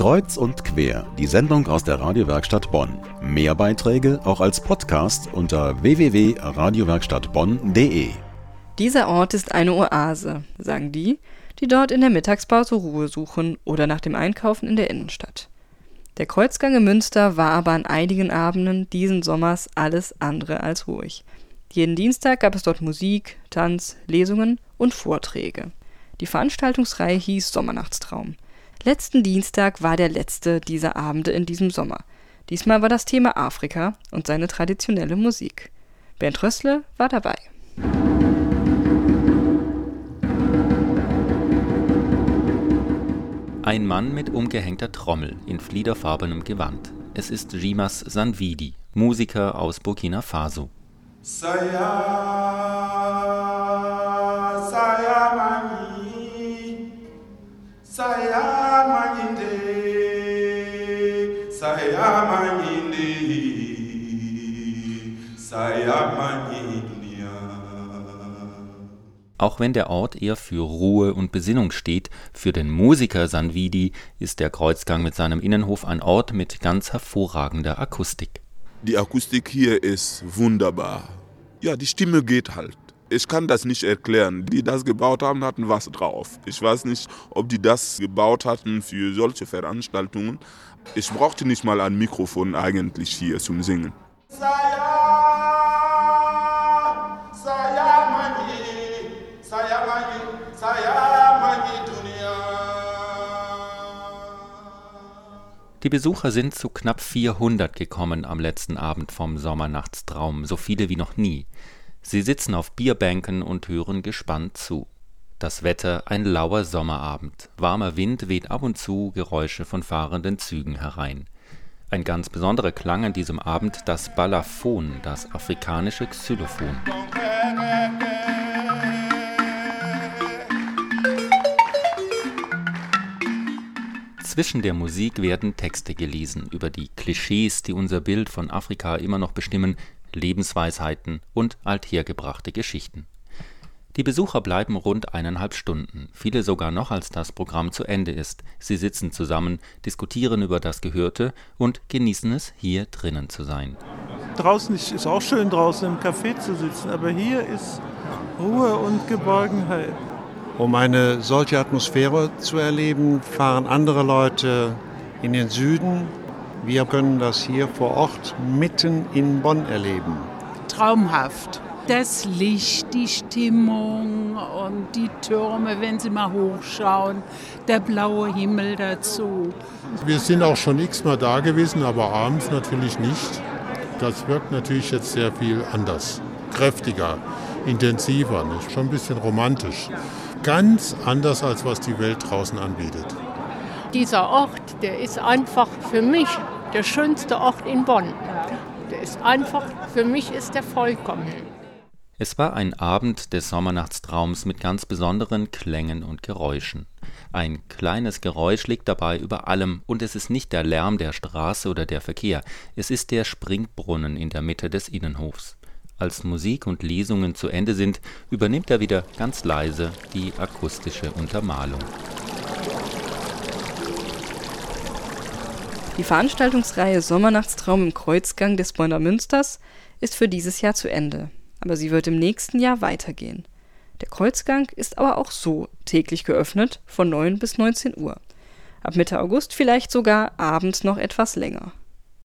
Kreuz und quer, die Sendung aus der Radiowerkstatt Bonn. Mehr Beiträge auch als Podcast unter www.radiowerkstattbonn.de. Dieser Ort ist eine Oase, sagen die, die dort in der Mittagspause Ruhe suchen oder nach dem Einkaufen in der Innenstadt. Der Kreuzgang in Münster war aber an einigen Abenden diesen Sommers alles andere als ruhig. Jeden Dienstag gab es dort Musik, Tanz, Lesungen und Vorträge. Die Veranstaltungsreihe hieß Sommernachtstraum. Letzten Dienstag war der letzte dieser Abende in diesem Sommer. Diesmal war das Thema Afrika und seine traditionelle Musik. Bernd Rössle war dabei. Ein Mann mit umgehängter Trommel in fliederfarbenem Gewand. Es ist Jimas Sanvidi, Musiker aus Burkina Faso. Saya, Auch wenn der Ort eher für Ruhe und Besinnung steht, für den Musiker Sanvidi ist der Kreuzgang mit seinem Innenhof ein Ort mit ganz hervorragender Akustik. Die Akustik hier ist wunderbar. Ja, die Stimme geht halt. Ich kann das nicht erklären. Die das gebaut haben, hatten was drauf. Ich weiß nicht, ob die das gebaut hatten für solche Veranstaltungen. Ich brauchte nicht mal ein Mikrofon eigentlich hier zum Singen. Die Besucher sind zu knapp 400 gekommen am letzten Abend vom Sommernachtstraum, so viele wie noch nie. Sie sitzen auf Bierbänken und hören gespannt zu. Das Wetter ein lauer Sommerabend, warmer Wind weht ab und zu Geräusche von fahrenden Zügen herein. Ein ganz besonderer Klang an diesem Abend das Balafon, das afrikanische Xylophon. Zwischen der Musik werden Texte gelesen über die Klischees, die unser Bild von Afrika immer noch bestimmen, Lebensweisheiten und althergebrachte Geschichten. Die Besucher bleiben rund eineinhalb Stunden, viele sogar noch als das Programm zu Ende ist. Sie sitzen zusammen, diskutieren über das Gehörte und genießen es, hier drinnen zu sein. Draußen ist auch schön, draußen im Café zu sitzen, aber hier ist Ruhe und Geborgenheit. Um eine solche Atmosphäre zu erleben, fahren andere Leute in den Süden. Wir können das hier vor Ort mitten in Bonn erleben. Traumhaft. Das Licht, die Stimmung und die Türme, wenn Sie mal hochschauen, der blaue Himmel dazu. Wir sind auch schon x-mal da gewesen, aber abends natürlich nicht. Das wirkt natürlich jetzt sehr viel anders, kräftiger, intensiver, nicht? schon ein bisschen romantisch ganz anders, als was die Welt draußen anbietet. Dieser Ort, der ist einfach für mich der schönste Ort in Bonn. Der ist einfach, für mich ist der vollkommen. Es war ein Abend des Sommernachtstraums mit ganz besonderen Klängen und Geräuschen. Ein kleines Geräusch liegt dabei über allem, und es ist nicht der Lärm der Straße oder der Verkehr, es ist der Springbrunnen in der Mitte des Innenhofs. Als Musik und Lesungen zu Ende sind, übernimmt er wieder ganz leise die akustische Untermalung. Die Veranstaltungsreihe Sommernachtstraum im Kreuzgang des Bonner Münsters ist für dieses Jahr zu Ende, aber sie wird im nächsten Jahr weitergehen. Der Kreuzgang ist aber auch so täglich geöffnet von 9 bis 19 Uhr. Ab Mitte August vielleicht sogar abends noch etwas länger.